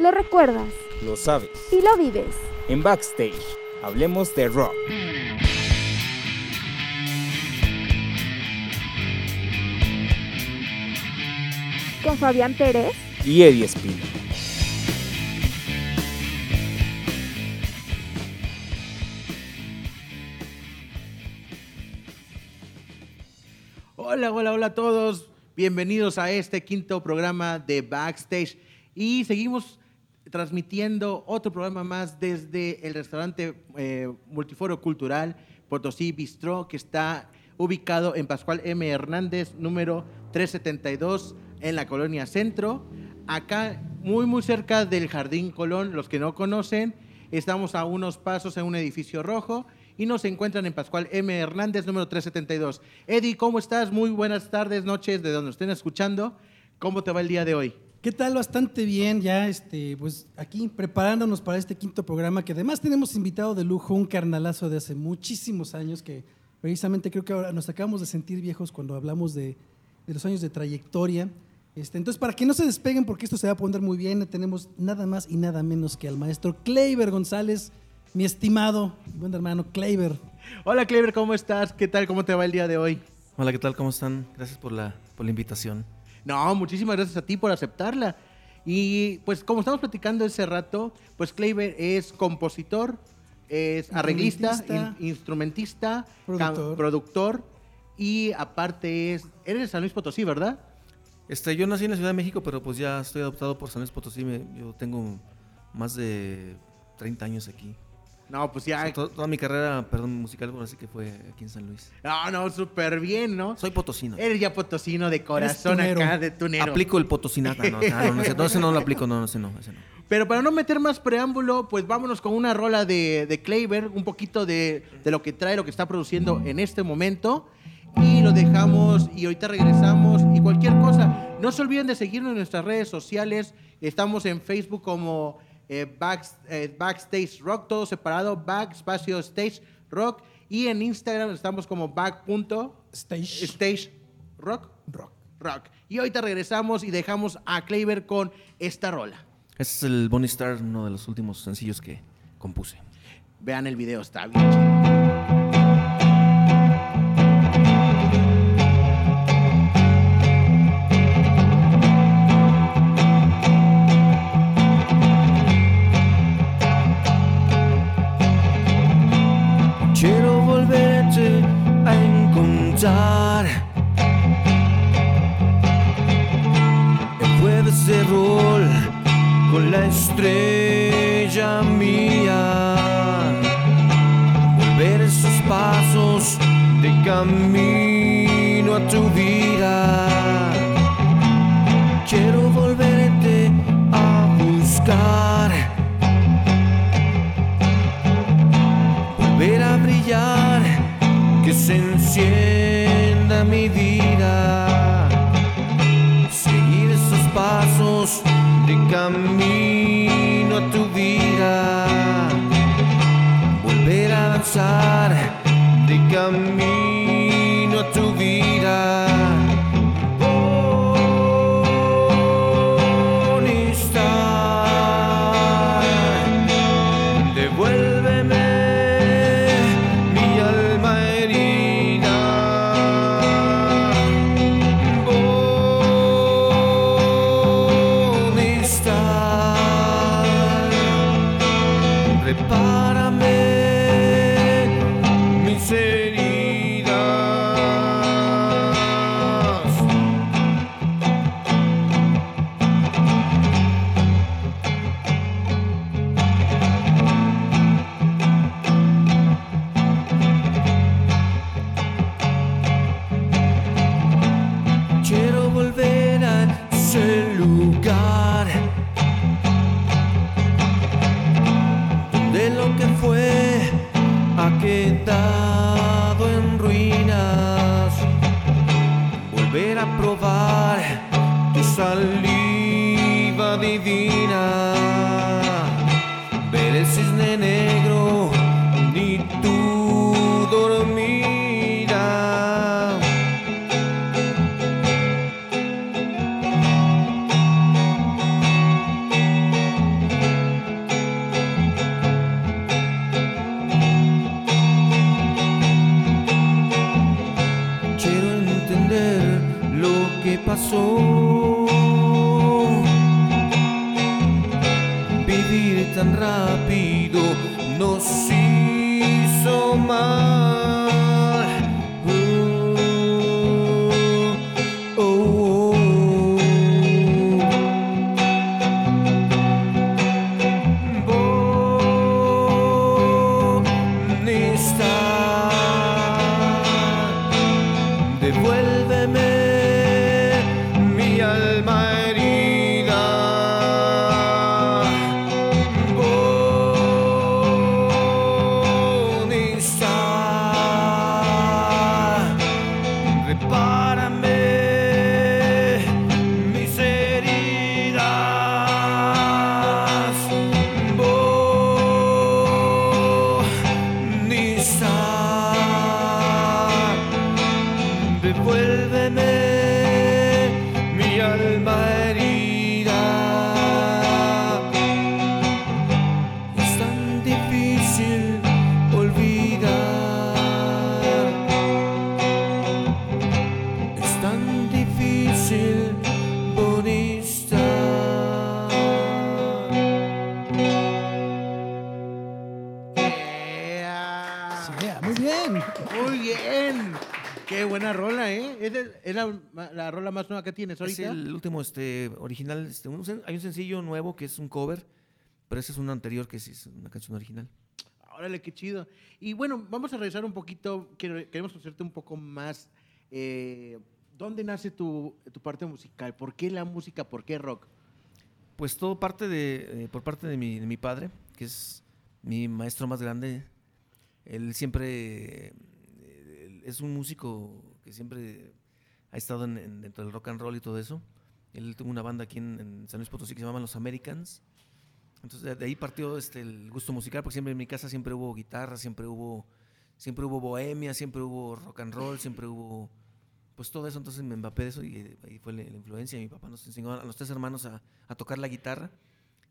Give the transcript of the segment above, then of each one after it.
Lo recuerdas. Lo sabes. Y lo vives. En Backstage, hablemos de rock. Con Fabián Pérez. Y Eddie Espino. Hola, hola, hola a todos. Bienvenidos a este quinto programa de Backstage. Y seguimos transmitiendo otro programa más desde el restaurante eh, Multiforo Cultural Potosí Bistro, que está ubicado en Pascual M. Hernández, número 372, en la colonia Centro. Acá, muy, muy cerca del Jardín Colón, los que no conocen, estamos a unos pasos en un edificio rojo y nos encuentran en Pascual M. Hernández, número 372. Eddie, ¿cómo estás? Muy buenas tardes, noches, de donde estén escuchando. ¿Cómo te va el día de hoy? ¿Qué tal? Bastante bien, ya este, pues aquí preparándonos para este quinto programa, que además tenemos invitado de lujo un carnalazo de hace muchísimos años, que precisamente creo que ahora nos acabamos de sentir viejos cuando hablamos de, de los años de trayectoria. Este, entonces, para que no se despeguen, porque esto se va a poner muy bien, tenemos nada más y nada menos que al maestro Kleiber González, mi estimado buen hermano Kleiber. Hola Kleiber, ¿cómo estás? ¿Qué tal? ¿Cómo te va el día de hoy? Hola, ¿qué tal? ¿Cómo están? Gracias por la, por la invitación. No, muchísimas gracias a ti por aceptarla. Y pues como estamos platicando ese rato, pues Kleiber es compositor, es arreglista, Instrumentista. in- instrumentista, Productor. cam- productor y aparte es... Eres de San Luis Potosí, ¿verdad? Este, yo nací en la Ciudad de México, pero pues ya estoy adoptado por San Luis Potosí. me- yo tengo más de 30 años aquí. No, pues O sea, ya... to- toda mi carrera, perdón, musical, por así que fue aquí en San Luis. No, no, súper bien, ¿no? Soy potosino. Eres ya potosino de corazón acá, de tunero. Aplico el potosinata. No, no, no, ese, no, ese no lo aplico, no, ese no, ese no. Pero para no meter más preámbulo, pues vámonos con una rola de, de Kleiber, un poquito de, de lo que trae, lo que está produciendo en este momento. Y lo dejamos y ahorita regresamos y cualquier cosa. No se olviden de seguirnos en nuestras redes sociales. Estamos en Facebook como eh, Back- eh, Backstage Rock, todo separado, Back espacio Stage Rock. Y en Instagram estamos como back.stage Stage Rock. Rock. Rock. Y ahorita regresamos y dejamos a Kleiber con esta rola. Este es el Bonnie Star, uno de los últimos sencillos que compuse. Vean el video, está bien chido. Con la estrella mía. Volver esos pasos de camino a tu camino a tu vida, nueva que tienes Es ahorita? el último este, original. Este, un hay un sencillo nuevo que es un cover, pero ese es un anterior que sí es una canción original. Órale, qué chido. Y bueno, vamos a regresar un poquito. Queremos conocerte un poco más. eh, ¿Dónde nace tu, tu parte musical? ¿Por qué la música? ¿Por qué rock? Pues todo parte de, eh, por parte de mi, de mi padre, que es mi maestro más grande. Él siempre eh, es un músico que siempre ha estado en- en- dentro del rock and roll y todo eso. Él tuvo una banda aquí en, en San Luis Potosí que se llamaban Los Americans. Entonces de, de ahí partió este, el gusto musical, porque siempre en mi casa siempre hubo guitarra, siempre hubo, siempre hubo bohemia, siempre hubo rock and roll, siempre hubo pues todo eso, entonces me empapé de eso y ahí fue la, la influencia. Mi papá nos enseñó a los tres hermanos a, a tocar la guitarra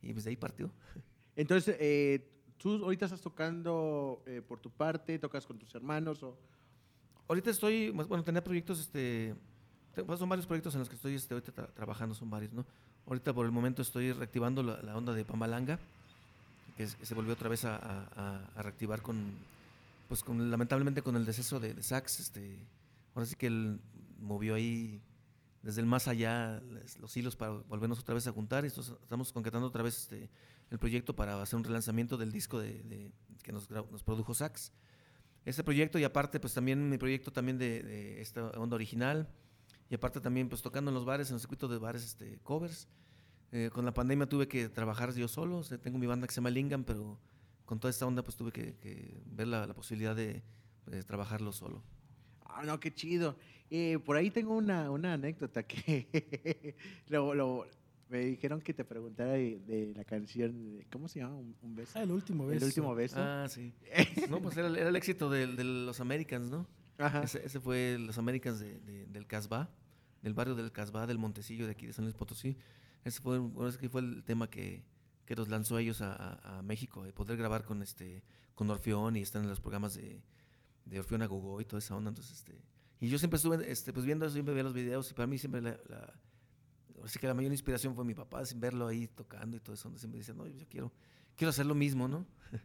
y pues de ahí partió. Entonces, eh, ¿tú ahorita estás tocando eh, por tu parte? ¿Tocas con tus hermanos? O... Ahorita estoy, bueno, tenía proyectos, este, te- pues, son varios proyectos en los que estoy este, ahorita tra- trabajando, son varios, ¿no? Ahorita por el momento estoy reactivando la, la onda de Pamalanga, que, es- que se volvió otra vez a, a- a- reactivar con, pues con, lamentablemente con el deceso de, de Sax, este, ahora sí que él movió ahí desde el más allá los hilos para volvernos otra vez a juntar estos- estamos concretando otra vez este, el proyecto para hacer un relanzamiento del disco de, de- que nos, nos produjo Sax. Este proyecto y aparte pues también mi proyecto también de, de esta onda original y aparte también pues tocando en los bares, en el circuito de bares este, covers. Eh, con la pandemia tuve que trabajar yo solo, o sea, tengo mi banda que se llama Lingam, pero con toda esta onda pues tuve que, que ver la, la posibilidad de, de trabajarlo solo. Ah, no, qué chido. Eh, por ahí tengo una, una anécdota que lo- lo- me dijeron que te preguntara de, de la canción, ¿cómo se llama? ¿Un, un beso? Ah, el último beso. El último beso. Ah, sí. no, pues era, el- era el éxito de, de los Americans, ¿no? Ajá. Ese, ese fue los Americans de, de- del Casbah, del barrio del Casbah, del Montecillo de aquí de San Luis Potosí. Ese fue, bueno, ese fue el tema que, que los lanzó a ellos a, a- a México, de poder grabar con este con Orfeón y están en los programas de, de Orfeón a Gogo y toda esa onda. Entonces, este, y yo siempre estuve este, pues viendo eso, siempre veía los videos y para mí siempre la, la, ahora sí que la mayor inspiración fue mi papá, sin verlo ahí tocando y todo eso. Siempre decía, no, yo quiero, quiero hacer lo mismo, ¿no?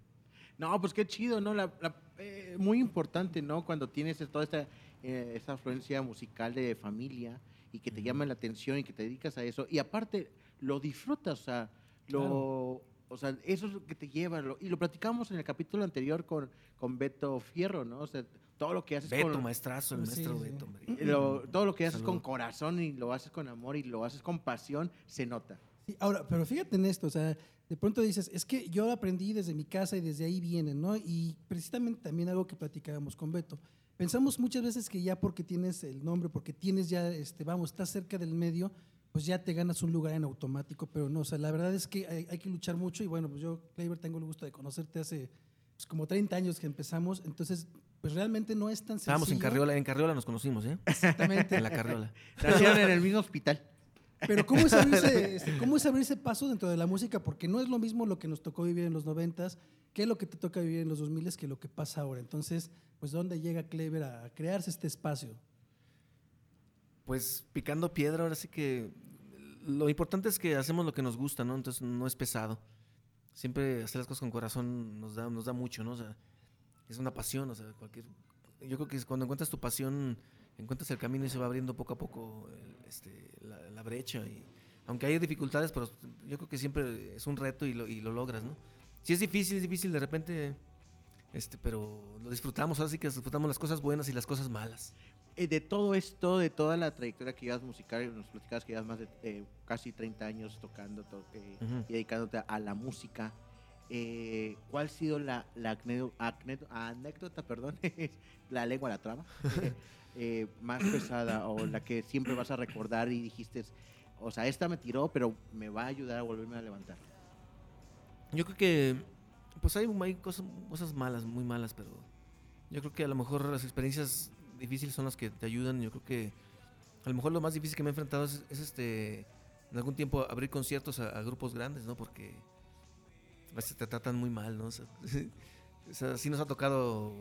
No, pues qué chido, ¿no? La- la- eh, muy importante, ¿no? Cuando tienes toda esta, eh, esta afluencia musical de familia y que te llama la atención y que te dedicas a eso. Y aparte, lo disfrutas, o sea, lo, Claro. o sea eso es lo que te lleva. lo- y lo platicamos en el capítulo anterior con, con Beto Fierro, ¿no? O sea, todo lo que haces Beto, con... maestrazo, el Sí, maestro sí. Beto, lo- todo lo que haces Saludo. con corazón y lo haces con amor y lo haces con pasión, se nota. Sí, ahora, pero fíjate en esto, o sea, de pronto dices, es que yo aprendí desde mi casa y desde ahí vienen, ¿no? Y precisamente también algo que platicábamos con Beto. Pensamos muchas veces que ya porque tienes el nombre, porque tienes ya, este, vamos, estás cerca del medio, pues ya te ganas un lugar en automático, pero no, o sea, la verdad es que hay, hay que luchar mucho y bueno, pues yo, Kleiber, tengo el gusto de conocerte hace pues, como 30 años que empezamos, entonces, pues realmente no es tan sencillo. Estábamos en Carriola, en Carriola nos conocimos, ¿eh? Exactamente. En la Carriola. Nacieron en el mismo hospital. Pero ¿cómo es, abrirse, este, ¿cómo es abrirse paso dentro de la música? Porque no es lo mismo lo que nos tocó vivir en los noventas que lo que te toca vivir en los 2000 que lo que pasa ahora. Entonces, pues ¿dónde llega Clever a crearse este espacio? Pues picando piedra, ahora sí que lo importante es que hacemos lo que nos gusta, ¿no? Entonces no es pesado. Siempre hacer las cosas con corazón nos da, mucho, ¿no? O sea, es una pasión, o sea, cualquier... Yo creo que cuando encuentras tu pasión, encuentras el camino y se va abriendo poco a poco el- este, la, brecha. Y, aunque hay dificultades, pero yo creo que siempre es un reto y y lo logras, ¿no? Sí es difícil, es difícil de repente, este, pero lo disfrutamos, ahora sí que disfrutamos las cosas buenas y las cosas malas. Eh, de todo esto, de toda la trayectoria que llevas musical, nos platicabas que llevas más de eh, casi 30 años tocando to- eh, Ujú. y dedicándote a la música. ¿Cuál ha sido la, anécdota, perdón, la lengua la traba, más pesada o la que siempre vas a recordar y dijiste, o sea, esta me tiró, pero me va a ayudar a volverme a levantar? Yo creo que, pues hay, hay cosas, cosas malas, muy malas, pero yo creo que a lo mejor las experiencias difíciles son las que te ayudan. Yo creo que a lo mejor lo más difícil que me he enfrentado es, es, este, en algún tiempo abrir conciertos a, a grupos grandes, ¿no? Porque a veces te tratan muy mal, ¿no? O sea, o sea, sí nos ha tocado,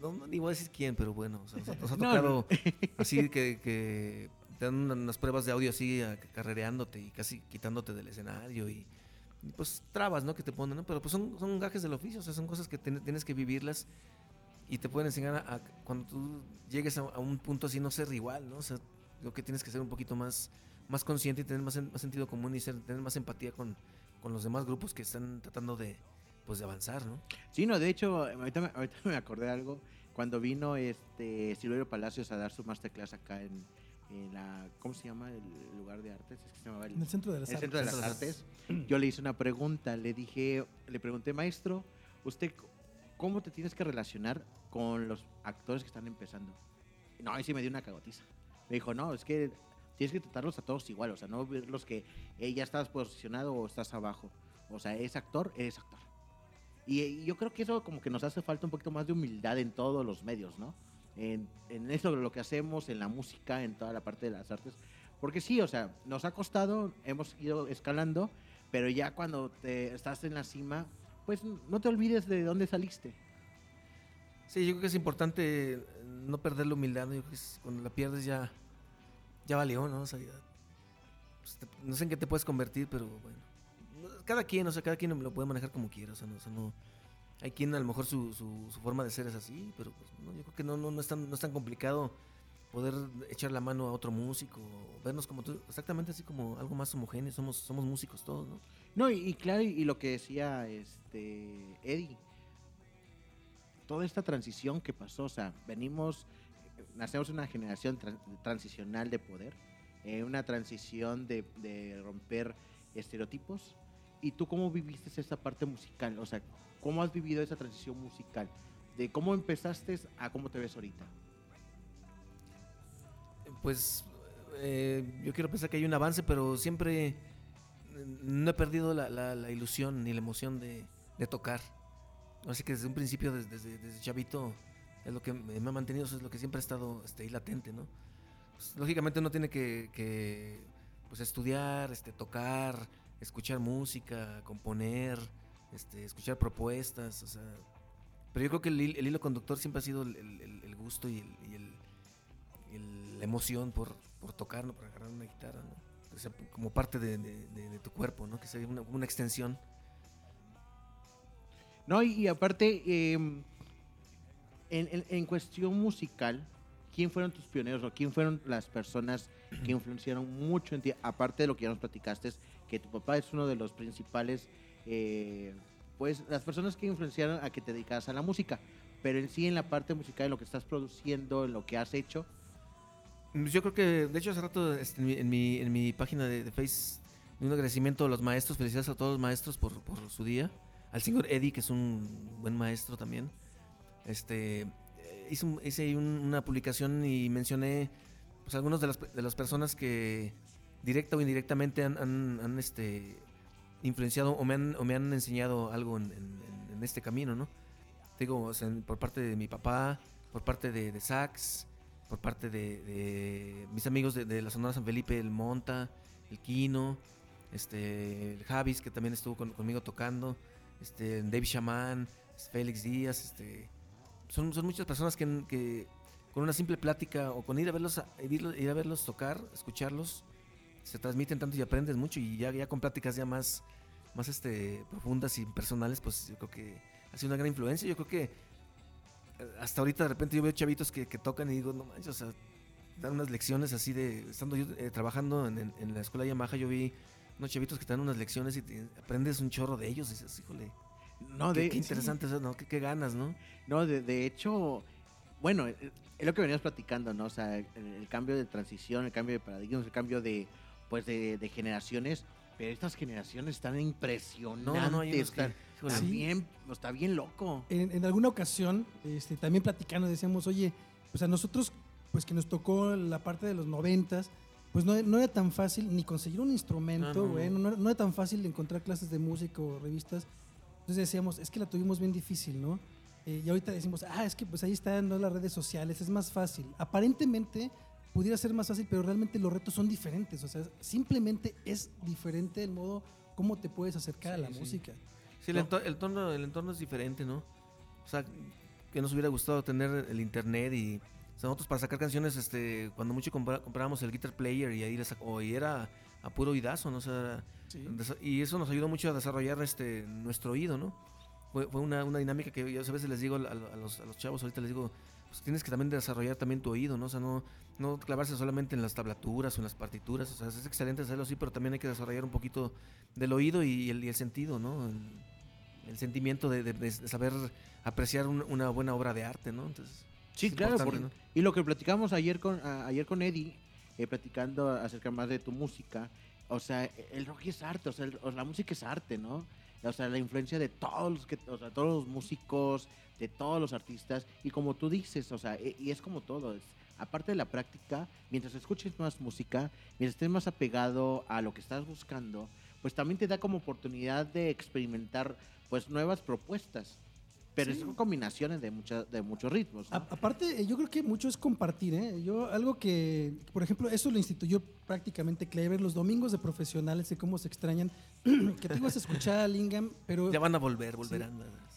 no, no ni voy a decir quién, pero bueno, o sea, nos, ha- nos ha No, tocado así que, que te dan una- unas pruebas de audio así a- carrereándote y casi quitándote del escenario y, pues trabas, ¿no? Que te ponen, ¿no? Pero pues son, son gajes del oficio, o sea, son cosas que ten- tienes que vivirlas y te pueden enseñar a, cuando tú llegues a, un punto así no ser igual, ¿no? O sea, lo que tienes que ser un poquito más, más consciente y tener más, más sentido común y ser, tener más empatía con, con los demás grupos que están tratando de, pues, de avanzar, ¿no? Sí, no, de hecho, ahorita me, ahorita me acordé de algo. Cuando vino este Silverio Palacios a dar su masterclass acá en, en la. ¿Cómo se llama el lugar de artes? Es que se llamaba el, En el centro de las el Centro de las Artes. Yo le hice una pregunta. Le dije, le pregunté, maestro, ¿usted cómo te tienes que relacionar con los actores que están empezando? No, ahí sí me dio una cagotiza. Me dijo, no, es que tienes que tratarlos a todos igual. O sea, no ver los que eh, ya estás posicionado o estás abajo. O sea, es actor, es actor. Y, eh, yo creo que eso como que nos hace falta un poquito más de humildad en todos los medios, ¿no? En, en eso, lo que hacemos, en la música, en toda la parte de las artes. Porque sí, o sea, nos ha costado, hemos ido escalando, pero ya cuando te estás en la cima, pues no te olvides de dónde saliste. Sí, yo creo que es importante no perder la humildad, ¿no? Yo creo que cuando la pierdes ya, ya valió, ¿no? O sea, ya, pues, no sé en qué te puedes convertir, pero bueno. No, Cada quien, o sea, cada quien lo puede manejar como quiera, o sea, no- hay quien a lo mejor su, su- forma de ser es así, pero pues, no, yo creo que no, no, no, es tan, no es tan complicado poder echar la mano a otro músico, vernos como tú, exactamente así como algo más homogéneo, somos, somos músicos todos, ¿no? No, y, claro, y, lo que decía este Eddie, toda esta transición que pasó, o sea, venimos, nacemos una generación tran- transicional de poder, eh, una transición de, de romper estereotipos. ¿Y tú cómo viviste esa parte musical? O sea, ¿cómo has vivido esa transición musical? De cómo empezaste a cómo te ves ahorita. Pues eh, yo quiero pensar que hay un avance, pero siempre eh, no he perdido la, la- la ilusión ni la emoción de, tocar. Así que desde un principio, desde, chavito, es lo que me ha mantenido, es lo que siempre ha estado este, latente, ¿no? Pues, lógicamente uno tiene que, que, pues, estudiar, este, tocar, escuchar música, componer, este, escuchar propuestas, o sea... Pero yo creo que el, hil- el hilo conductor siempre ha sido el, gusto y y la emoción por, por tocar, ¿no? por agarrar una guitarra, ¿no? Como parte de, tu cuerpo, ¿no? Que sea una, extensión. No, y, y aparte, eh, en, en- en cuestión musical, ¿quién fueron tus pioneros o quién fueron las personas que influenciaron mucho en ti? Aparte de lo que ya nos platicaste, que tu papá es uno de los principales, eh, pues las personas que influenciaron a que te dedicas a la música. Pero en sí, en la parte musical, en lo que estás produciendo, en lo que has hecho, Mm, Yo creo que, de hecho, hace rato este, en, mi, en, mi, en mi página de, de Face, un agradecimiento a los maestros, felicidades a todos los maestros por, por su día. Al señor Eddie, que es un buen maestro también. Este, eh, hice, hice una publicación y mencioné pues, algunas de las, de las personas que directa o indirectamente han, han- este, influenciado o me han, o me han enseñado algo en, este camino, ¿no? Digo, por parte de mi papá, por parte de, de Sax, por parte de, mis amigos de, la Sonora San Felipe, el Monta, el Kino, este, el Javis, que también estuvo con- conmigo tocando, este, David Shaman, Félix Díaz, este, son, son muchas personas que, con una simple plática o con ir a verlos, ir, ir a verlos tocar, escucharlos, se transmiten tanto y aprendes mucho y ya, ya con pláticas ya más, más este, profundas y personales, pues yo creo que ha sido una gran influencia. Yo creo que eh, hasta ahorita de repente yo veo chavitos que, que tocan y digo, no manches, o sea, dan unas lecciones así de, estando yo eh, trabajando en, en- en la escuela Yamaha, yo vi unos chavitos que te dan unas lecciones y te- aprendes un chorro de ellos y dices, híjole, No, qué, de, qué sí. interesante eso, ¿no? Qué, qué ganas, ¿no? No, de, de hecho, bueno, eh, es lo que veníamos platicando, ¿no? O sea, el, el cambio de transición, el cambio de paradigmas, el cambio de, pues, de, de generaciones, pero estas generaciones están impresionantes, No, no, que, están, están Sí. bien, está bien loco. En, en alguna ocasión, este, también platicando, decíamos, oye, pues a nosotros, pues que nos tocó la parte de los noventas, pues no, no era tan fácil ni conseguir un instrumento, No, no, güey, no. no, era- no era tan fácil encontrar clases de música o revistas. Entonces decíamos, es que la tuvimos bien difícil, ¿no? Eh, y ahorita decimos, ah, es que pues ahí están ¿no? las redes sociales, es más fácil. Aparentemente pudiera ser más fácil, pero realmente los retos son diferentes. O sea, simplemente es diferente el modo cómo te puedes acercar a Sí, la sí. música. Sí, el, ¿no? ento- el tono, el entorno es diferente, ¿no? O sea, que nos hubiera gustado tener el internet y o sea, nosotros para sacar canciones, este, cuando mucho comprábamos el guitar player y ahí o y era a puro oídazo, ¿no? O sea, desa- y eso nos ayudó mucho a desarrollar este nuestro oído, ¿no? Fue, fue una, una dinámica que yo a veces les digo a, a los, a los chavos, ahorita les digo, pues tienes que también desarrollar también tu oído, ¿no? O sea, no, no clavarse solamente en las tablaturas o en las partituras, o sea, es excelente hacerlo así, pero también hay que desarrollar un poquito del oído y el, y el sentido, ¿no? El, el sentimiento de, de- de saber apreciar un- una buena obra de arte, ¿no? Entonces, Sí, claro. Y lo que platicamos ayer con, a- ayer con Eddie, eh, platicando acerca más de tu música, o sea, el rock es arte, o sea, el- la música es arte, ¿no? O sea, la influencia de todos los, que, o sea, todos los músicos, de todos los artistas, y como tú dices, o sea, e- y es como todo, es, aparte de la práctica, mientras escuches más música, mientras estés más apegado a lo que estás buscando, pues también te da como oportunidad de experimentar, pues, nuevas propuestas. Pero Sí. son combinaciones de, muchas de muchos ritmos. ¿no? A- aparte, eh, yo creo que mucho es compartir, ¿eh? Yo, algo que, por ejemplo, eso lo instituyó prácticamente Clever, los domingos de profesionales, de cómo se extrañan, que te ibas a escuchar a Lingam, pero ya van a volver, volverán.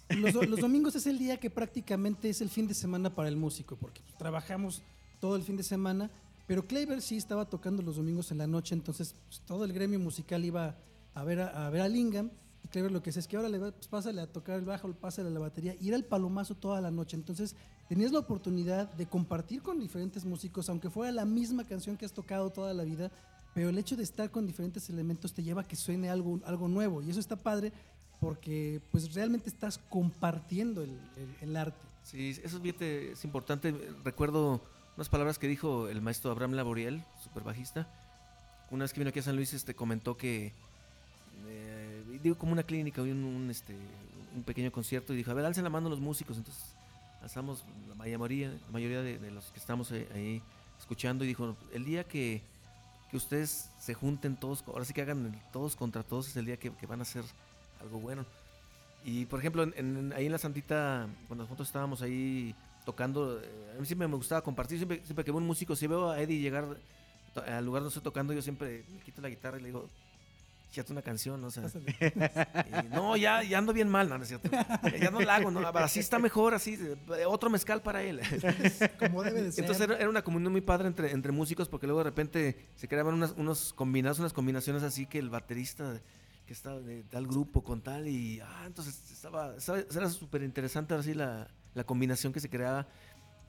los, do- los domingos es el día que prácticamente es el fin de semana para el músico, porque trabajamos todo el fin de semana, pero Clever sí estaba tocando los domingos en la noche, entonces pues, todo el gremio musical iba a ver a, a ver a Lingam. Clever lo que decía es que ahora le pues, pásale a tocar el bajo, pásale a la batería, y era el palomazo toda la noche. Entonces tenías la oportunidad de compartir con diferentes músicos, aunque fuera la misma canción que has tocado toda la vida, pero el hecho de estar con diferentes elementos te lleva a que suene algo, algo nuevo, y eso está padre porque pues realmente estás compartiendo el, arte. Sí, eso es importante. Recuerdo unas palabras que dijo el maestro Abraham Laboriel, super bajista. Una vez que vino aquí a San Luis, este, comentó que, digo, como una clínica, un, un, este, un pequeño concierto, y dijo, a ver, alcen la mano los músicos. Entonces, alzamos la mayoría, mayoría de, los que estamos ahí, ahí escuchando, y dijo, el día que, que ustedes se junten todos, ahora sí que hagan todos contra todos, es el día que, que van a hacer algo bueno. Y por ejemplo, en- en- ahí en la Santita, cuando nosotros estábamos ahí tocando, eh, a mí siempre me gustaba compartir, siempre, siempre que veo un músico, si veo a Eddie llegar al lugar donde estoy tocando, yo siempre me quito la guitarra y le digo, échate una canción, ¿no? O sea, no, ya, ya ando bien mal, no, no es cierto. Ya no la hago, ¿no? Así está mejor, así, eh, otro mezcal para él. Como debe de ser. Entonces era, era una comunión muy padre entre, entre músicos porque luego de repente se creaban unas, unos combinados, unas combinaciones así que el baterista que estaba de tal grupo con tal y ah, entonces estaba, estaba- era súper interesante así la, la combinación que se creaba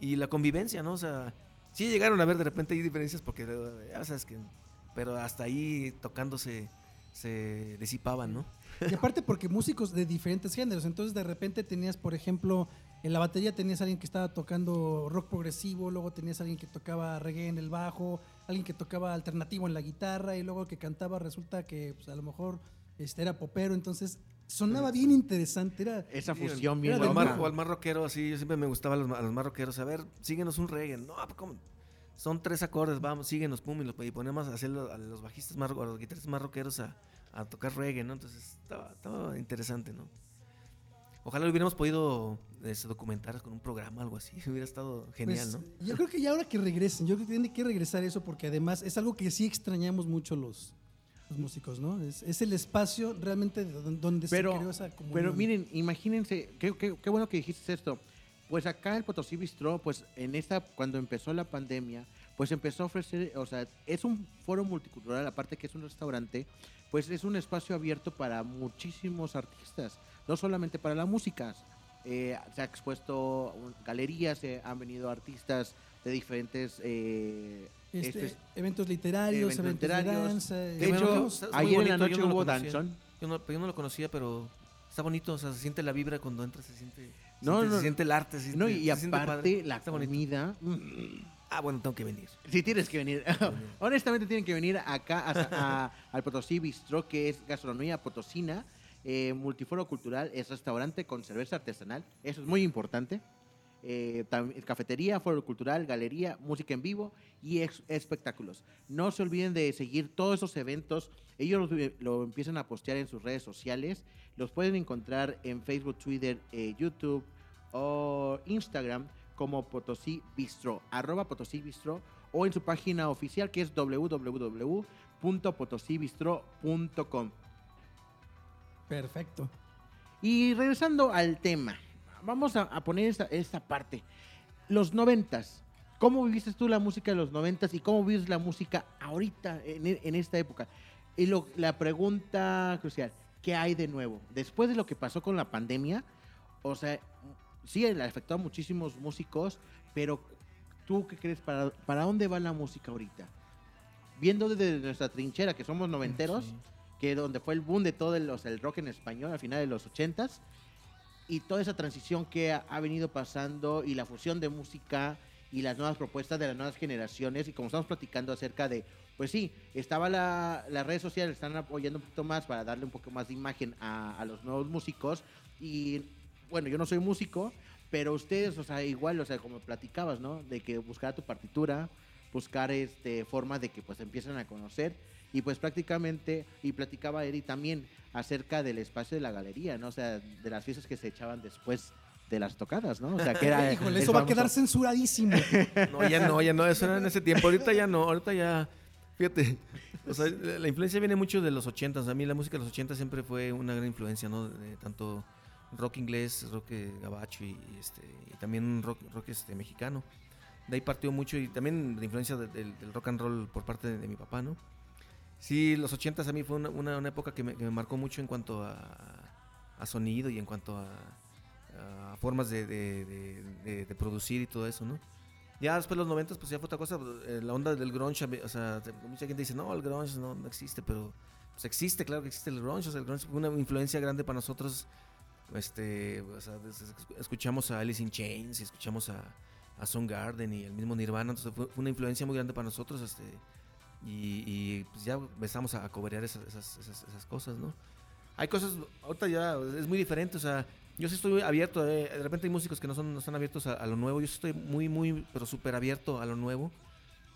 y la convivencia, ¿no? O sea, sí llegaron a ver de repente hay diferencias porque eh, ya sabes que, pero hasta ahí tocándose se disipaban, ¿no? Y aparte porque músicos de diferentes géneros, entonces de repente tenías, por ejemplo, en la batería tenías a alguien que estaba tocando rock progresivo, luego tenías a alguien que tocaba reggae en el bajo, alguien que tocaba alternativo en la guitarra y luego el que cantaba resulta que pues, a lo mejor este, era popero, entonces sonaba bien interesante, era... Esa fusión bien era O al, de más, loca. o al más rockero, así, yo siempre me gustaba a los, a los más rockeros. A ver, síguenos un reggae. No, pues, ¿cómo? Son tres acordes, vamos, síguenos, pum, y, los, y ponemos a hacer a los bajistas más, a los guitarristas más rockeros a, a tocar reggae, ¿no? Entonces, estaba, estaba interesante, ¿no? Ojalá lo hubiéramos podido este, documentar con un programa, algo así. Hubiera estado genial, Pues, ¿no? Yo creo que ya ahora que regresen, yo creo que tiene que regresar eso porque además es algo que sí extrañamos mucho los, los músicos, ¿no? Es, es el espacio realmente de don- donde se Pero, creó esa comunión. pero miren, imagínense, qué, qué- qué bueno que dijiste esto. Pues acá el Potosí Bistro, pues en esta, cuando empezó la pandemia, pues empezó a ofrecer, o sea, es un foro multicultural, aparte que es un restaurante, pues es un espacio abierto para muchísimos artistas, no solamente para la música. Eh, se ha expuesto galerías, se han venido artistas de diferentes eh, Este, espe- eventos literarios, eventos eventos, literarios. de danza. De eh, hecho, ayer en la yo noche no hubo danzón. Yo no, yo no lo conocía, pero está bonito, o sea, se siente la vibra cuando entras, se siente, No, siente- no. se siente el arte, se No, y se aparte padre, la está comida. mm, Ah, bueno, tengo que venir. Sí, tienes que venir. Honestamente, tienen que venir acá a- a- al Potosí Bistro, que es gastronomía potosina, eh, multiforo cultural, es restaurante con cerveza artesanal. Eso es muy importante. Eh, cafetería, foro cultural, galería, música en vivo y espectáculos. No se olviden de seguir todos esos eventos. Ellos lo, lo empiezan a postear en sus redes sociales. Los pueden encontrar en Facebook, Twitter, eh, YouTube o Instagram como Potosí Bistro, arroba Potosí Bistro, o en su página oficial que es www.potosibistro.com. Perfecto. Y regresando al tema, vamos a, a poner esta, esta parte. Los noventas. ¿Cómo viviste tú la música de los noventas y cómo vives la música ahorita, en, en esta época? Y lo- la pregunta crucial, ¿qué hay de nuevo? Después de lo que pasó con la pandemia, o sea, sí, le afectó a muchísimos músicos, pero ¿tú qué crees? ¿Para, para dónde va la música ahorita? Viendo desde nuestra trinchera, que somos noventeros, Sí. que donde fue el boom de todo el, o sea, el rock en español al final de los ochentas y toda esa transición que ha, venido pasando y la fusión de música y las nuevas propuestas de las nuevas generaciones y como estamos platicando acerca de, pues sí, estaba la, las redes sociales están apoyando un poquito más para darle un poco más de imagen a, a los nuevos músicos y bueno, yo no soy músico, pero ustedes, o sea, igual, o sea, como platicabas, ¿no? De que buscar tu partitura, buscar este formas de que pues empiecen a conocer y pues prácticamente y platicaba Eri también acerca del espacio de la galería, ¿no? O sea, de las fiestas que se echaban después de las tocadas, ¿no? O sea, que era Híjole, eso va a quedar censuradísimo. No, ya no, ya no, eso era en ese tiempo. Ahorita ya no, ahorita ya, fíjate, o sea, la la influencia viene mucho de los 80 A mí la música de los 80 siempre fue una gran influencia, ¿no? De tanto rock inglés, rock eh, gabacho y, y, este, y también rock, rock este, mexicano. De ahí partió mucho y también de influencia de- del, del rock and roll por parte de, de mi papá, ¿no? Sí, los 80 a mí fue una, época que me, marcó mucho en cuanto a, sonido y en cuanto a, formas de, producir y todo eso, ¿no? Ya después de los 90 pues ya fue otra cosa, eh, la onda del grunge, o sea, mucha gente dice, no, el grunge no, existe, pero pues existe, claro que existe el grunge, o sea, el grunge fue una influencia grande para nosotros, este, o sea, escuchamos a Alice in Chains, y escuchamos a, a Soundgarden y el mismo Nirvana, entonces fue una influencia muy grande para nosotros, este, y, y, pues ya empezamos a, a cobrear esas, esas, esas, esas cosas, ¿no? Hay cosas, ahorita ya es muy diferente, o sea, yo sí estoy abierto, eh, de repente hay músicos que no, son, no están abiertos a, a lo nuevo, yo sí estoy muy, muy, pero súper abierto a lo nuevo.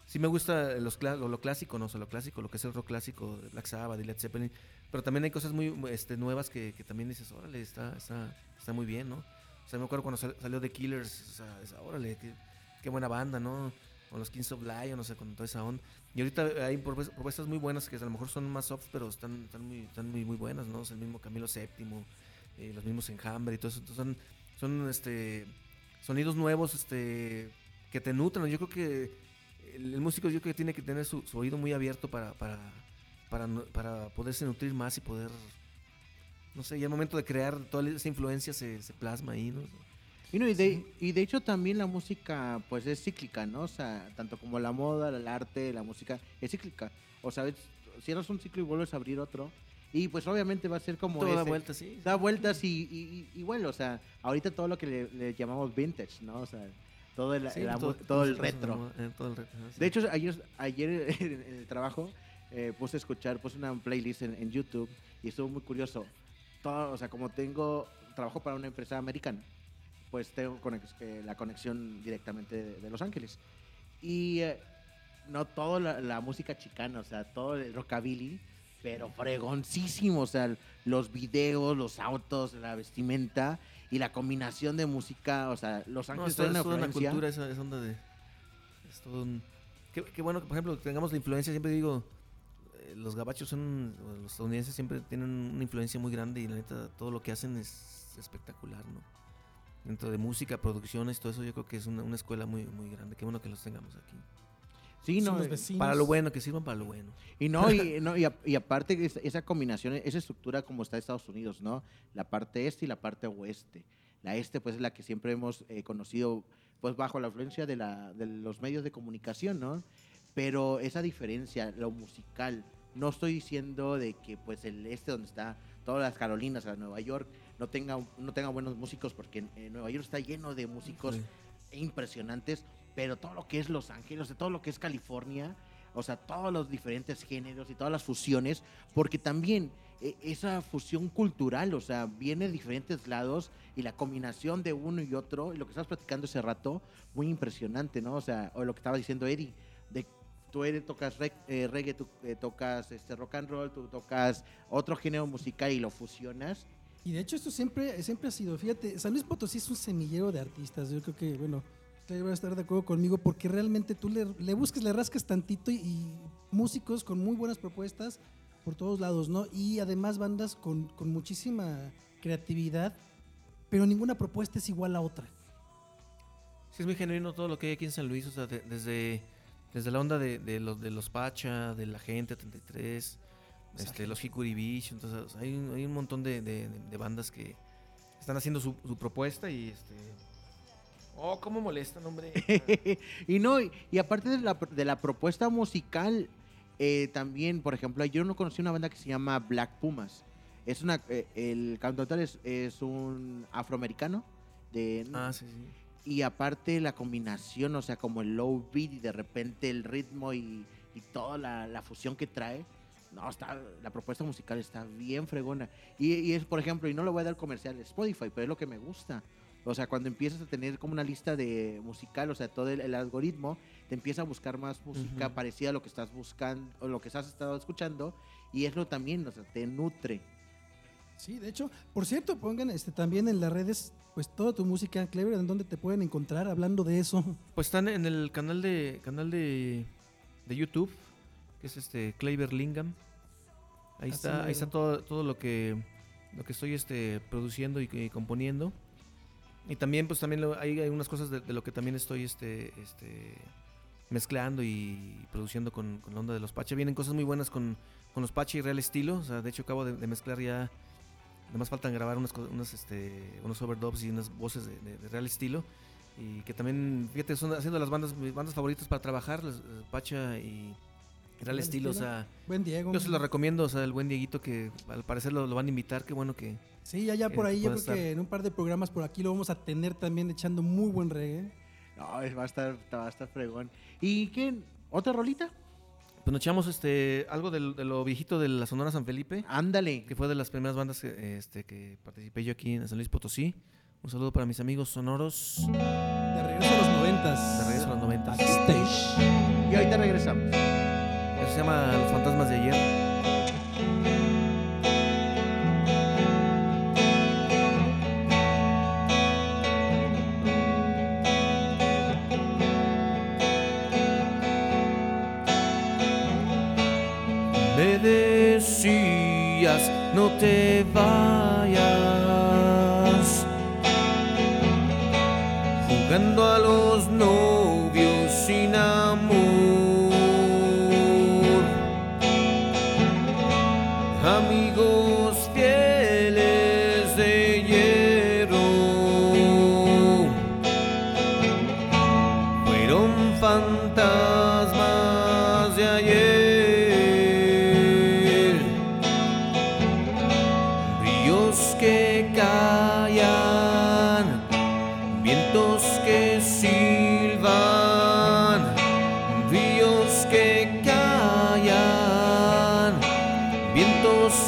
Sí me gusta los, lo, lo clásico, no, o sea, lo clásico, lo que es el rock clásico Black Sabbath y Led Zeppelin, pero también hay cosas muy este, nuevas que, que también dices, órale, está, está, está muy bien, ¿no? O sea, me acuerdo cuando sal- salió The Killers, o sea, es- órale, qué, qué buena banda, ¿no? O los Kings of Lion, no sé, con toda esa onda. Y ahorita hay propues- propuestas muy buenas que a lo mejor son más soft, pero están, están, muy, están muy, buenas, ¿no? O sea, el mismo Camilo VII, eh, los mismos Enjambre y todo eso. Entonces son, son este, sonidos nuevos este, que te nutren. Yo creo que el, músico yo creo que tiene que tener su, oído muy abierto para, para, para, para poderse nutrir más y poder, no sé, ya al momento de crear toda esa influencia se, se plasma ahí, ¿no? Y, no, y, de, y de hecho también la música pues es cíclica, ¿no? O sea, tanto como la moda, el arte, la música es cíclica. O sea, es- cierras un ciclo y vuelves a abrir otro. Y pues obviamente va a ser como... Todo da ese- vuelta, sí. Da vueltas y, y, y- y bueno, o sea, ahorita todo lo que le, le llamamos vintage, ¿no? O sea, todo el, Sí, la- todo- todo, el retro. ¿no? Eh, todo el retro, sí. De hecho, ayer, ayer en el trabajo eh, puse a escuchar, puse una playlist en, en YouTube y estuvo muy curioso. Todo, o sea, como tengo, trabajo para una empresa americana, pues tengo conex- eh, la conexión directamente de, de Los Ángeles. Y eh, no toda la, la música chicana, o sea, todo el rockabilly, pero fregoncísimo, o sea, los videos, los autos, la vestimenta y la combinación de música, o sea, Los No, Ángeles es, tiene es una una influencia. cultura esa, esa onda de... Es todo un... Qué, qué bueno que, por ejemplo, tengamos la influencia, siempre digo, eh, los gabachos son, los estadounidenses siempre tienen una influencia muy grande y la neta, todo lo que hacen es espectacular, ¿no? Dentro de música, producciones, todo eso, yo creo que es una, una escuela muy, muy grande. Qué bueno que los tengamos aquí. Sí, no, eh. Para lo bueno, que sirvan para lo bueno. Y no, y, no, y, a- y aparte esa combinación, esa estructura como está Estados Unidos, ¿no? La parte este y la parte oeste. La este, pues, es la que siempre hemos eh, conocido, pues, bajo la influencia de, la, de los medios de comunicación, ¿no? Pero esa diferencia, lo musical, no estoy diciendo de que, pues, el este, donde está todas las Carolinas, a Nueva York, no tenga, no tenga buenos músicos, porque en, en Nueva York está lleno de músicos Sí. impresionantes, pero todo lo que es Los Ángeles, todo lo que es California, o sea, todos los diferentes géneros y todas las fusiones, porque también eh, esa fusión cultural, o sea, viene de diferentes lados y la combinación de uno y otro, y lo que estabas platicando ese rato, muy impresionante, ¿no? O sea, o lo que estaba diciendo Eddie, de tú eres, tocas reg- eh, reggae, tú eh, tocas este, rock and roll, tú tocas otro género musical y lo fusionas. Y de hecho esto siempre, siempre ha sido, fíjate, San Luis Potosí es un semillero de artistas. Yo creo que, bueno, usted va a estar de acuerdo conmigo porque realmente tú le, le buscas, le rascas tantito y, músicos con muy buenas propuestas por todos lados, ¿no? Y además bandas con, con muchísima creatividad, pero ninguna propuesta es igual a otra. Sí, es muy genuino todo lo que hay aquí en San Luis, o sea, de- desde, desde la onda de, de los, de los Pacha, de la gente 33, este, los Hikuri Beach, entonces hay, un- hay un montón de, de- de- de bandas que están haciendo su, su propuesta y este... Oh, cómo molestan, hombre. y no, y, y aparte de la, de la propuesta musical, eh, también, por ejemplo, yo no conocí una banda que se llama Black Pumas. Es una, eh, el cantautor es, es un afroamericano. De, ah, sí, sí. Y aparte la combinación, o sea, como el low beat y de repente el ritmo y, y toda la, la fusión que trae. No, está, la propuesta musical está bien fregona. Y, y es, por ejemplo, y no lo voy a dar comercial Spotify, pero es lo que me gusta. O sea, cuando empiezas a tener como una lista de musical, o sea, todo el, el algoritmo te empieza a buscar más música parecida a lo que estás buscando o lo que has estado escuchando. Y es lo también, o sea, te nutre. Sí, de hecho, por cierto, pongan este también en las redes pues toda tu música, Clever, en donde te pueden encontrar hablando de eso. Pues están en el canal de canal de, de YouTube, que es este Claver Lingam. Ahí Así está, ahí está todo, todo lo que lo que estoy este produciendo y, y componiendo. Y también pues también lo- hay algunas cosas de, de lo que también estoy este este mezclando y produciendo con, con la onda de los Pache. Vienen cosas muy buenas con, con los Pache y Real Estilo. O sea, de hecho acabo de, de mezclar ya. Además faltan grabar unas, unas, este, unos overdubs y unas voces de, Real Estilo. Y que también, fíjate, son haciendo las bandas, mis bandas favoritas para trabajar, Pacha y Real Real Estilo. O Estilo. sea, Buen Diego. yo se lo recomiendo, o sea, el buen Dieguito que al parecer lo, lo van a invitar, qué bueno que... Sí, ya, ya por ahí, yo creo que en un par de programas por aquí lo vamos a tener también echando muy buen reggae. No, va a estar, va a estar fregón. ¿Y qué? ¿Otra rolita? Pues nos echamos este, algo de, lo viejito de la Sonora San Felipe, Ándale. que fue de las primeras bandas que, este, que participé yo aquí en San Luis Potosí. Un saludo para mis amigos sonoros De regreso a los noventas. de regreso a los 90. Backstage. Y ahorita regresamos. Eso se llama Los Fantasmas de Ayer. Me decías, no te vayas, jugando a los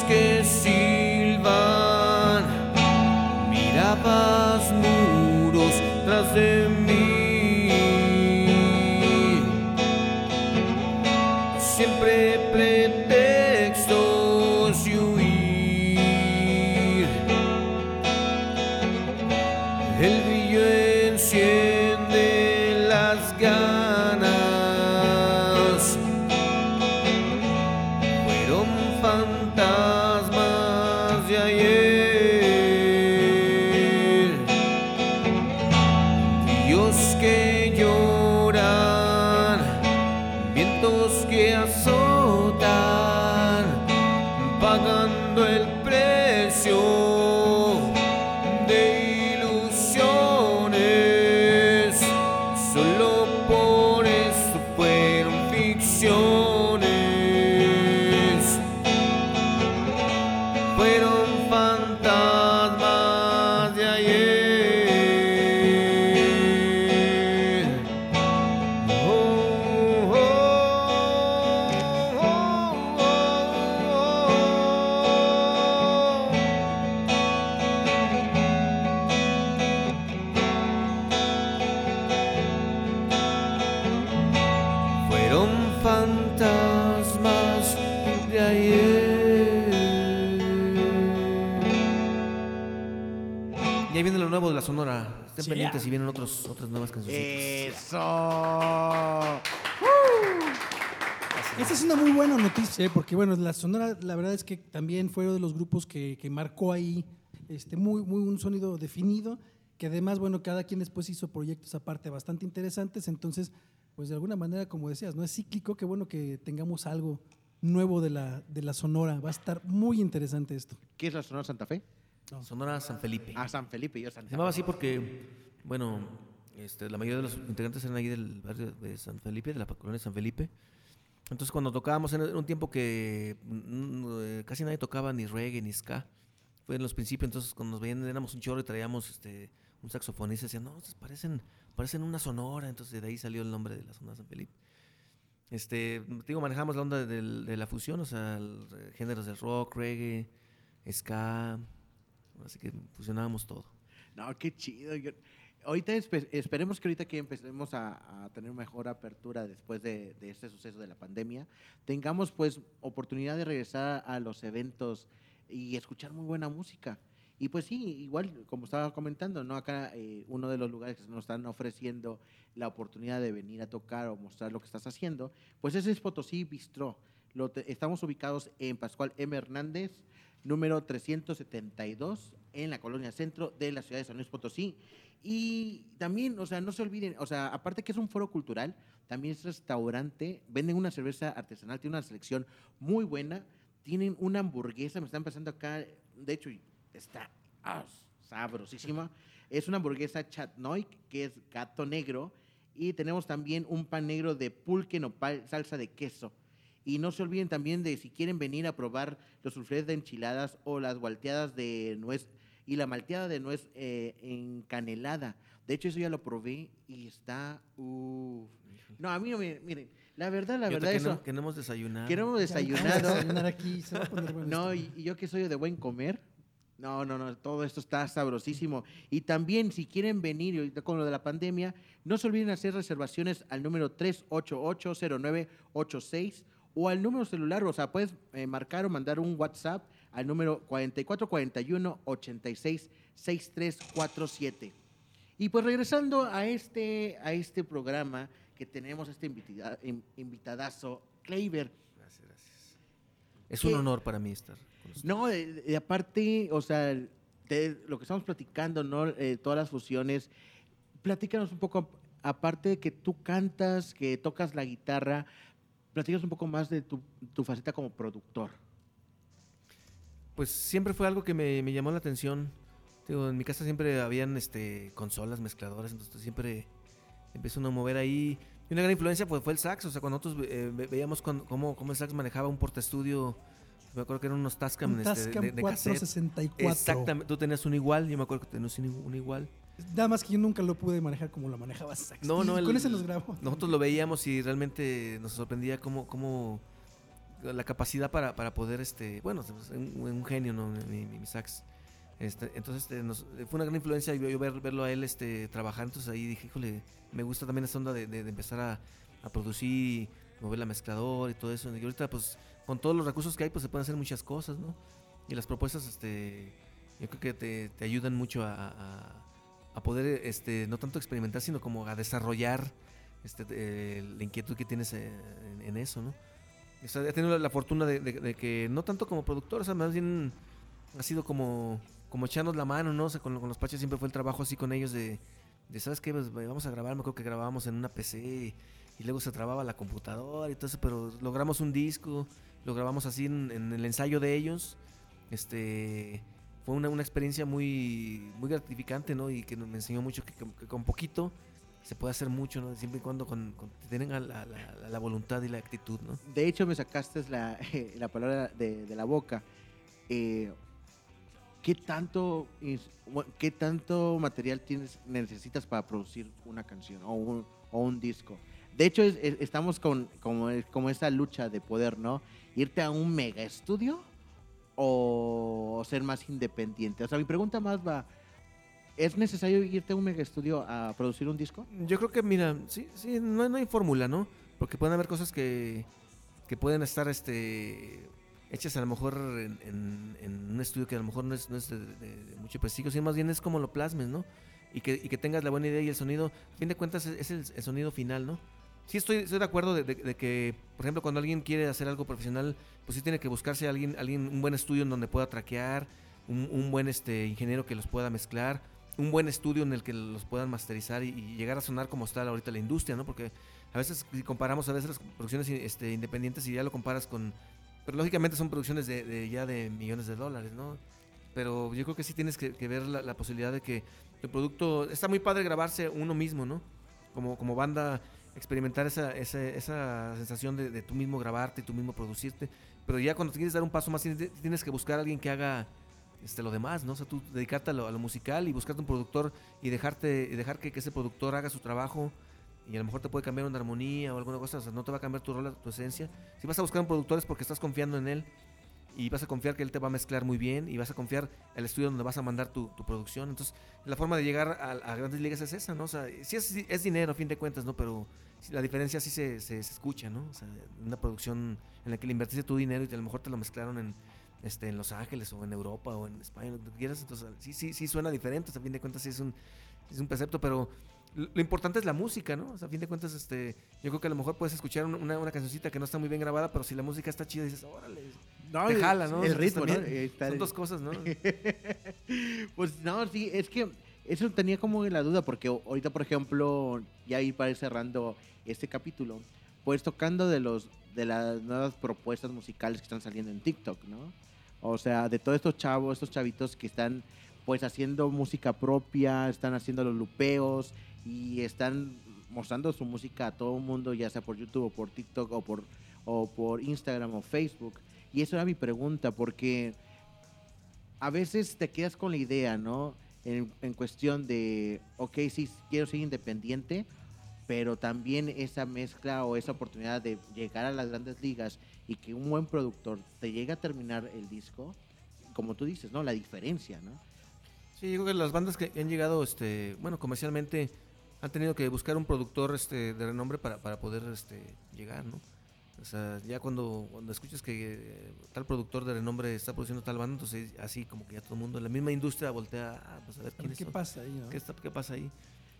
que silban, mirabas muros tras de mí. Sí. pendientes si vienen otros, otras nuevas canciones. Eso. Esta es una muy buena noticia, ¿eh? porque bueno, la Sonora, la verdad es que también fue uno de los grupos que, que marcó ahí este, muy, muy un sonido definido, que además, bueno, cada quien después hizo proyectos aparte bastante interesantes, entonces, pues de alguna manera, como decías, no es cíclico, qué bueno que tengamos algo nuevo de la, de la Sonora, va a estar muy interesante esto. ¿Qué es la Sonora Santa Fe? Sonora San Felipe. Ah, San Felipe, yo Santa Se llamaba así porque, bueno, este, la mayoría de los integrantes eran ahí del barrio de San Felipe, de la colonia de San Felipe. Entonces, cuando tocábamos, era un tiempo que mm, eh, casi nadie tocaba ni reggae ni ska. Fue en los principios, entonces cuando nos veían éramos un chorro y traíamos este, un saxofonista y decían, no, parecen, parecen una sonora. Entonces, de ahí salió el nombre de la Sonora San Felipe. Este, te digo, manejamos la onda de, la fusión, o sea, el- eh, géneros del rock, reggae, ska. Así que fusionábamos todo. No, qué chido. Yo- ahorita espe- esperemos que ahorita que empecemos a, a tener mejor apertura después de, de este suceso de la pandemia, tengamos pues oportunidad de regresar a los eventos y escuchar muy buena música. Y pues sí, igual como estaba comentando, ¿no? Acá eh, uno de los lugares que nos están ofreciendo la oportunidad de venir a tocar o mostrar lo que estás haciendo, pues ese es Potosí Bistró. Lo estamos ubicados en Pascual M. Hernández, número 372, en la colonia centro de la ciudad de San Luis Potosí. Y también, o sea, no se olviden, o sea, aparte que es un foro cultural, también es restaurante, venden una cerveza artesanal, tiene una selección muy buena, tienen una hamburguesa, me están pasando acá, de hecho, está ah, sabrosísima. Es una hamburguesa chatnoy, que es gato negro, y tenemos también un pan negro de pulque nopal, salsa de queso. Y no se olviden también de si quieren venir a probar los suflés de enchiladas o las volteadas de nuez y la malteada de nuez eh, encanelada. De hecho, eso ya lo probé y está... uf. No, a mí no me... Miren, la verdad, la Y otra verdad, que, eso... no, que no hemos desayunado. Que no hemos Ya vamos a desayunado. desayunar aquí, se va a poner No, y, y yo que soy de buen comer. No, no, no, todo esto está sabrosísimo. Y también, si quieren venir, con lo de la pandemia, no se olviden hacer reservaciones al número 388-0986 o al número celular, o sea, puedes eh, marcar o mandar un WhatsApp al número 4441-866347. Y pues regresando a este, a este programa que tenemos, este invitida- invitadazo, Kleiber. Gracias, gracias. Es un honor para mí estar con ustedes. No, de, de aparte, o sea, de lo que estamos platicando, ¿no? Eh, todas las fusiones. Platícanos un poco, aparte de que tú cantas, que tocas la guitarra, platícanos un poco más de tu, tu faceta como productor. Pues siempre fue algo que me, me llamó la atención. Digo, en mi casa siempre habían este, consolas, mezcladoras, entonces siempre empezó uno a mover ahí. Y una gran influencia pues, fue el sax, o sea, cuando nosotros eh, ve- veíamos cuando- cómo, cómo el sax manejaba un portaestudio, me acuerdo que eran unos Tascam, Un este, Tascam de, de cassette. 464. Exactamente, tú tenías un igual, yo me acuerdo que tenías un, un igual. Nada más que yo nunca lo pude manejar como lo manejaba Sax. No, no, con ese los grabo. Nosotros lo veíamos y realmente nos sorprendía cómo, cómo la capacidad para, para poder, este, bueno, es un, un genio, ¿no? Mi, mi- mi sax. Este, entonces este, nos- fue una gran influencia yo, yo ver- verlo a él este, trabajar, entonces ahí dije, híjole, me gusta también esa onda de, de- de empezar a, a producir, mover la mezcladora y todo eso. Y ahorita pues con todos los recursos que hay pues se pueden hacer muchas cosas, ¿no? Y las propuestas, este, yo creo que te, te ayudan mucho a, a- a poder, este, no tanto experimentar, sino como a desarrollar este, eh, la inquietud que tienes eh, en, eso, ¿no? He tenido la, fortuna de, que, no tanto como productor, o sea, más bien ha sido como, como echarnos la mano, ¿no? Con, los Paches siempre fue el trabajo así con ellos de, ¿sabes qué? Pues, vamos a grabar, me acuerdo que grabábamos en una PC y, y luego se trababa la computadora y todo eso, pero logramos un disco, lo grabamos así en, en el ensayo de ellos, este... Fue una, una experiencia muy, muy gratificante, ¿no? Y que me enseñó mucho que, con poquito se puede hacer mucho, ¿no? Siempre y cuando con, tengan la, la- voluntad y la actitud, ¿no? De hecho, me sacaste la, la palabra de, la boca. Eh, ¿qué, tanto, ¿Qué tanto material tienes, necesitas para producir una canción o un, o un disco? De hecho, es- es- estamos con como, como esa lucha de poder, ¿no? Irte a un mega estudio o ser más independiente. O sea, mi pregunta más va, ¿es necesario irte a un mega estudio a producir un disco? Yo creo que, mira, sí, sí, no, no hay fórmula, ¿no? Porque pueden haber cosas que, que pueden estar este, hechas a lo mejor en, un estudio que a lo mejor no es, no es de, mucho prestigio, sino más bien es como lo plasmes, ¿no? Y que, y que tengas la buena idea y el sonido, a fin de cuentas es, el sonido final, ¿no? Sí estoy, de acuerdo de, de- de que, por ejemplo, cuando alguien quiere hacer algo profesional, pues sí tiene que buscarse a alguien, alguien un buen estudio en donde pueda traquear, un, buen este, ingeniero que los pueda mezclar, un buen estudio en el que los puedan masterizar y, llegar a sonar como está ahorita la industria, ¿no? Porque a veces si comparamos a veces las producciones este, independientes y ya lo comparas con... Pero lógicamente son producciones de, ya de millones de dólares, ¿no? Pero yo creo que sí tienes que, que ver la, la posibilidad de que el producto... Está muy padre grabarse uno mismo, ¿no? Como, como banda experimentar esa, esa, esa sensación de, de tú mismo grabarte y tú mismo producirte. Pero ya cuando quieres dar un paso más, tienes, que buscar a alguien que haga este, lo demás, ¿no? O sea, tú dedicarte a lo, a lo musical y buscarte un productor y dejarte y dejar que, ese productor haga su trabajo y a lo mejor te puede cambiar una armonía o alguna cosa, o sea, no te va a cambiar tu rol, tu esencia. Si vas a buscar un productor es porque estás confiando en él y vas a confiar que él te va a mezclar muy bien y vas a confiar el estudio donde vas a mandar tu, tu producción. Entonces, la forma de llegar a, a grandes ligas es esa, ¿no? O sea, sí es, es dinero a fin de cuentas, ¿no? Pero la diferencia sí se, se, se escucha, ¿no? O sea, una producción en la que le invertiste tu dinero y a lo mejor te lo mezclaron en, este, en Los Ángeles o en Europa o en España, lo que quieras. Entonces, sí, sí, sí suena diferente. O sea, a fin de cuentas sí es un, es un precepto, pero lo lo importante es la música, ¿no? O sea, a fin de cuentas, este, yo creo que a lo mejor puedes escuchar un- una, una cancioncita que no está muy bien grabada, pero si la música está chida, dices, órale, No, te jala, ¿no? El ritmo, ¿no? también Son dos cosas, ¿no? Pues no, sí, es que eso tenía como la duda, porque ahorita, por ejemplo, ya ir para ir cerrando este capítulo, pues tocando de los de las nuevas propuestas musicales que están saliendo en TikTok, ¿no? O sea, de todos estos chavos, estos chavitos que están pues haciendo música propia, están haciendo los lupeos y están mostrando su música a todo el mundo, ya sea por YouTube o por TikTok o por, o por Instagram o Facebook. Y eso era mi pregunta, porque a veces te quedas con la idea, ¿no? En, cuestión de, ok, sí, quiero ser independiente, pero también esa mezcla o esa oportunidad de llegar a las grandes ligas y que un buen productor te llegue a terminar el disco, como tú dices, ¿no? La diferencia, ¿no? Sí, yo creo que las bandas que han llegado, este, bueno, comercialmente han tenido que buscar un productor este, de renombre para, para poder este, llegar, ¿no? O sea, ya cuando, cuando escuchas que eh, tal productor de renombre está produciendo tal banda, entonces así como que ya todo el mundo, la misma industria voltea a, pues, a ver quiénes ¿Qué son. pasa ahí, no? ¿Qué, está- qué pasa ahí?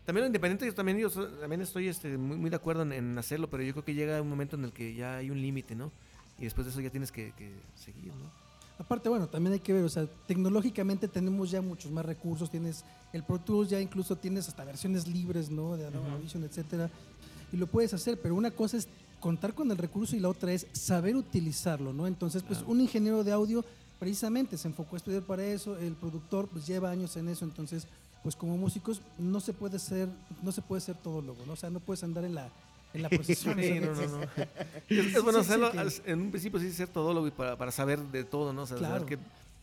También lo independiente, yo también, yo también estoy este, muy, muy de acuerdo en, en hacerlo, pero yo creo que llega un momento en el que ya hay un límite, ¿no? Y después de eso ya tienes que, que seguir, ¿no? Aparte, bueno, también hay que ver, o sea, tecnológicamente tenemos ya muchos más recursos, tienes el Pro Tools, ya incluso tienes hasta versiones libres, ¿no? De Adobe Audition, etcétera, y lo puedes hacer, pero una cosa es contar con el recurso y la otra es saber utilizarlo, ¿no? Entonces, pues Claro. un ingeniero de audio precisamente se enfocó a estudiar para eso, el productor pues lleva años en eso, entonces, pues como músicos no se puede ser, no se puede ser todo loco, ¿no? O sea, no puedes andar en la en la procesión. Sí, no, no, no. Es, es bueno sí, sí, hacerlo que- en un principio sí ser todólogo y para, para saber de todo, ¿no? O sea, saber que-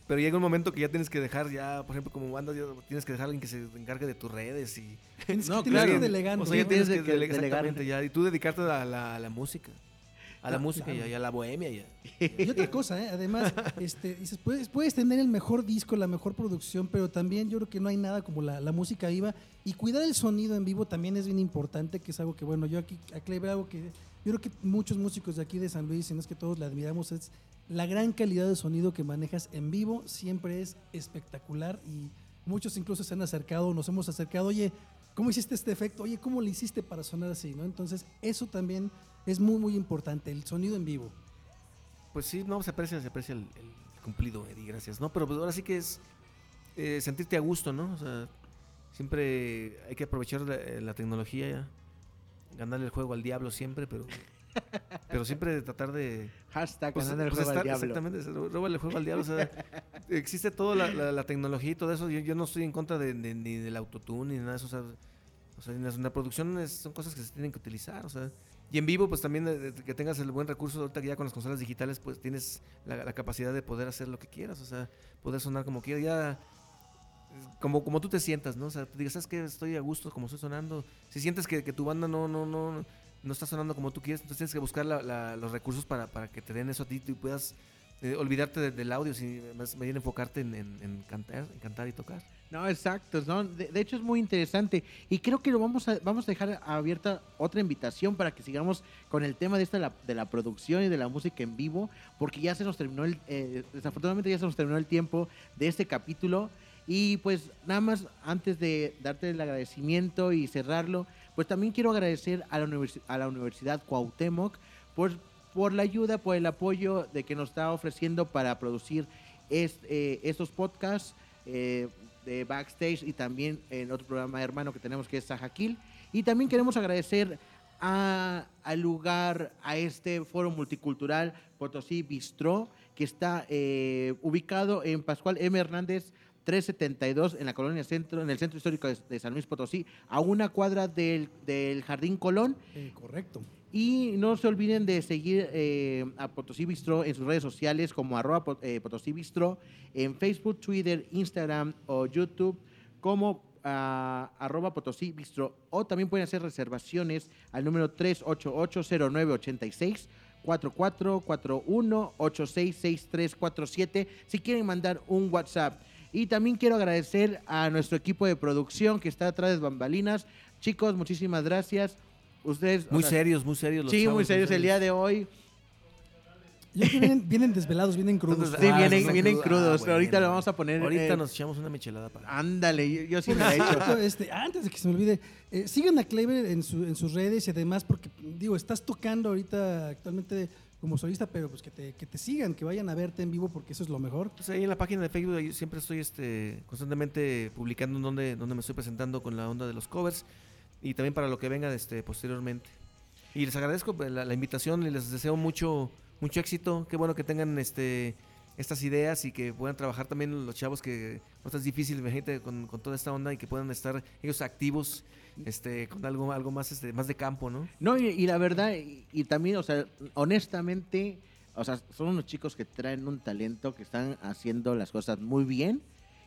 pero llega un momento que ya tienes que dejar ya, por ejemplo, como banda, ya tienes que dejar a alguien que se encargue de tus redes y No, que- claro. delegando. o sea, ya tienes que que dele- delegar. exactamente ya y tú dedicarte a la, a la música. A la Claro, música y a, claro. y a la bohemia ya. Y otra cosa, ¿eh? además, este, dices, puedes, puedes tener el mejor disco, la mejor producción, pero también yo creo que no hay nada como la, la música viva. Y cuidar el sonido en vivo también es bien importante, que es algo que, bueno, yo aquí, aquí veo algo que yo creo que muchos músicos de aquí de San Luis, si no es que todos le admiramos, es la gran calidad de sonido que manejas en vivo, siempre es espectacular y muchos incluso se han acercado, nos hemos acercado, oye, ¿cómo hiciste este efecto? Oye, ¿cómo le hiciste para sonar así? ¿no? Entonces, eso también es muy, muy importante, el sonido en vivo. Pues sí, no, se aprecia, se aprecia el, cumplido, Eddie, gracias. No, pero pues ahora sí que es eh, sentirte a gusto, ¿no? O sea, siempre hay que aprovechar la, eh, la tecnología, ganarle el juego al diablo siempre, pero, pero siempre tratar de... Hashtag pues, ganando el pues, juego al estar- diablo. Exactamente, róbale el juego al diablo. O sea, existe toda la, la- la tecnología y todo eso. Yo, yo no estoy en contra de, de- ni del autotune ni nada de eso. O sea, o sea, en la, en la producción es- son cosas que se tienen que utilizar. O sea, y en vivo, pues también eh, que tengas el buen recurso. Ahorita que ya con las consolas digitales, pues tienes la, capacidad de poder hacer lo que quieras. O sea, poder sonar como quieras. Ya. Como, como tú te sientas, ¿no? O sea, tú digas, ¿sabes qué? Estoy a gusto como estoy sonando. Si sientes que, que tu banda no, no, no, no está sonando como tú quieres, entonces tienes que buscar los recursos para, para que te den eso a ti y puedas eh, olvidarte de- del audio, si más bien enfocarte en, cantar, en cantar y tocar. No, exacto. ¿no? De, hecho, es muy interesante. Y creo que lo vamos a, vamos a dejar abierta otra invitación para que sigamos con el tema de esta la, de la producción y de la música en vivo, porque ya se nos terminó el, eh, desafortunadamente ya se nos terminó el tiempo de este capítulo. Y pues nada más antes de darte el agradecimiento y cerrarlo, pues también quiero agradecer a la, a la Universidad Cuauhtémoc por, la ayuda, por el apoyo de que nos está ofreciendo para producir eh, estos podcasts eh, de Backstage y también en otro programa hermano que tenemos que es Sajaquil. Y también queremos agradecer al lugar, a este foro multicultural Potosí Bistró, que está eh, ubicado en Pascual M. Hernández 372 en la colonia centro, en el centro histórico de, San Luis Potosí, a una cuadra del, del Jardín Colón. Eh, correcto. Y no se olviden de seguir eh, a Potosí Bistro en sus redes sociales como arroba eh, Potosí Bistro, en Facebook, Twitter, Instagram o YouTube como ah, arroba Potosí Bistro. O también pueden hacer reservaciones al número 388-0986. 4441-866347 si quieren mandar un WhatsApp. Y también quiero agradecer a nuestro equipo de producción que está atrás de bambalinas. Chicos, muchísimas gracias. Ustedes, Muy o sea, serios, muy serios. los Sí, chavos, muy serios el día de hoy. Yo que vienen, vienen desvelados, vienen crudos. Entonces, Sí, Ah, vienen, crudos. crudos. Ah, bueno, Ahorita lo bueno. vamos a poner. Ahorita eh, nos echamos una michelada para. Ándale, yo, yo sí me la he hecho. Este, antes de que se me olvide, eh, sigan a Clever en, su- en sus redes y además porque, digo, estás tocando ahorita actualmente como solista, pero pues que te, que te sigan, que vayan a verte en vivo porque eso es lo mejor. Pues ahí en la página de Facebook ahí siempre estoy este, constantemente publicando donde, donde me estoy presentando con la onda de los covers y también para lo que venga este, posteriormente. Y les agradezco pues, la, invitación y les deseo mucho, mucho éxito. Qué bueno que tengan este, estas ideas y que puedan trabajar también los chavos que no es difícil, imagínate, con, con toda esta onda y que puedan estar ellos activos este, con algo, algo más, este, más de campo, ¿no? No, y, y la verdad, y, y también, o sea, honestamente, o sea, son unos chicos que traen un talento, que están haciendo las cosas muy bien.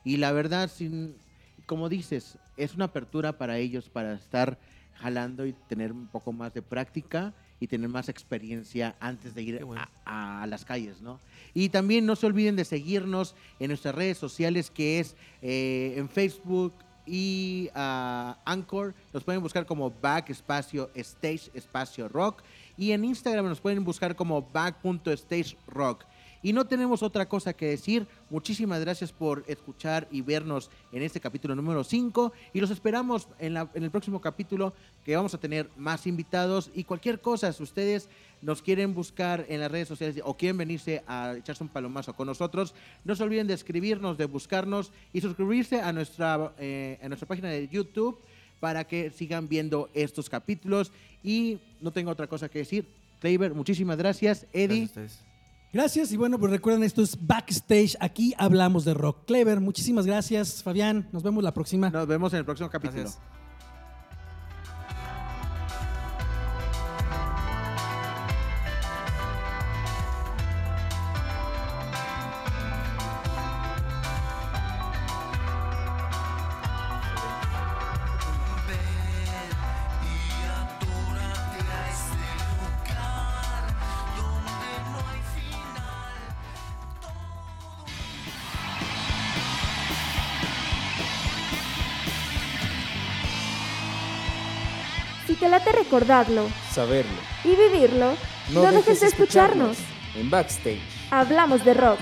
Y la verdad, sin, como dices, es una apertura para ellos para estar jalando y tener un poco más de práctica y tener más experiencia antes de ir Qué bueno. a, a las calles, ¿no? Y también no se olviden de seguirnos en nuestras redes sociales, que es eh, en Facebook y ah, Anchor. Nos pueden buscar como Back Espacio Stage Espacio Rock. Y en Instagram nos pueden buscar como back.stage rock. Y no tenemos otra cosa que decir. Muchísimas gracias por escuchar y vernos en este capítulo número 5. Y los esperamos en, la- en el próximo capítulo que vamos a tener más invitados y cualquier cosa. Si ustedes nos quieren buscar en las redes sociales o quieren venirse a echarse un palomazo con nosotros, no se olviden de escribirnos, de buscarnos y suscribirse a nuestra, eh, a nuestra página de YouTube para que sigan viendo estos capítulos. Y no tengo otra cosa que decir. Kleiber, muchísimas gracias. Eddie. Gracias. Gracias y bueno, pues recuerden, esto es Backstage, aquí hablamos de rock. Clever, muchísimas gracias, Fabián, nos vemos la próxima. Nos vemos en el próximo capítulo. Gracias. Recordarlo Saberlo. y vivirlo, no, dejes de escucharnos. En Backstage. Hablamos de rock.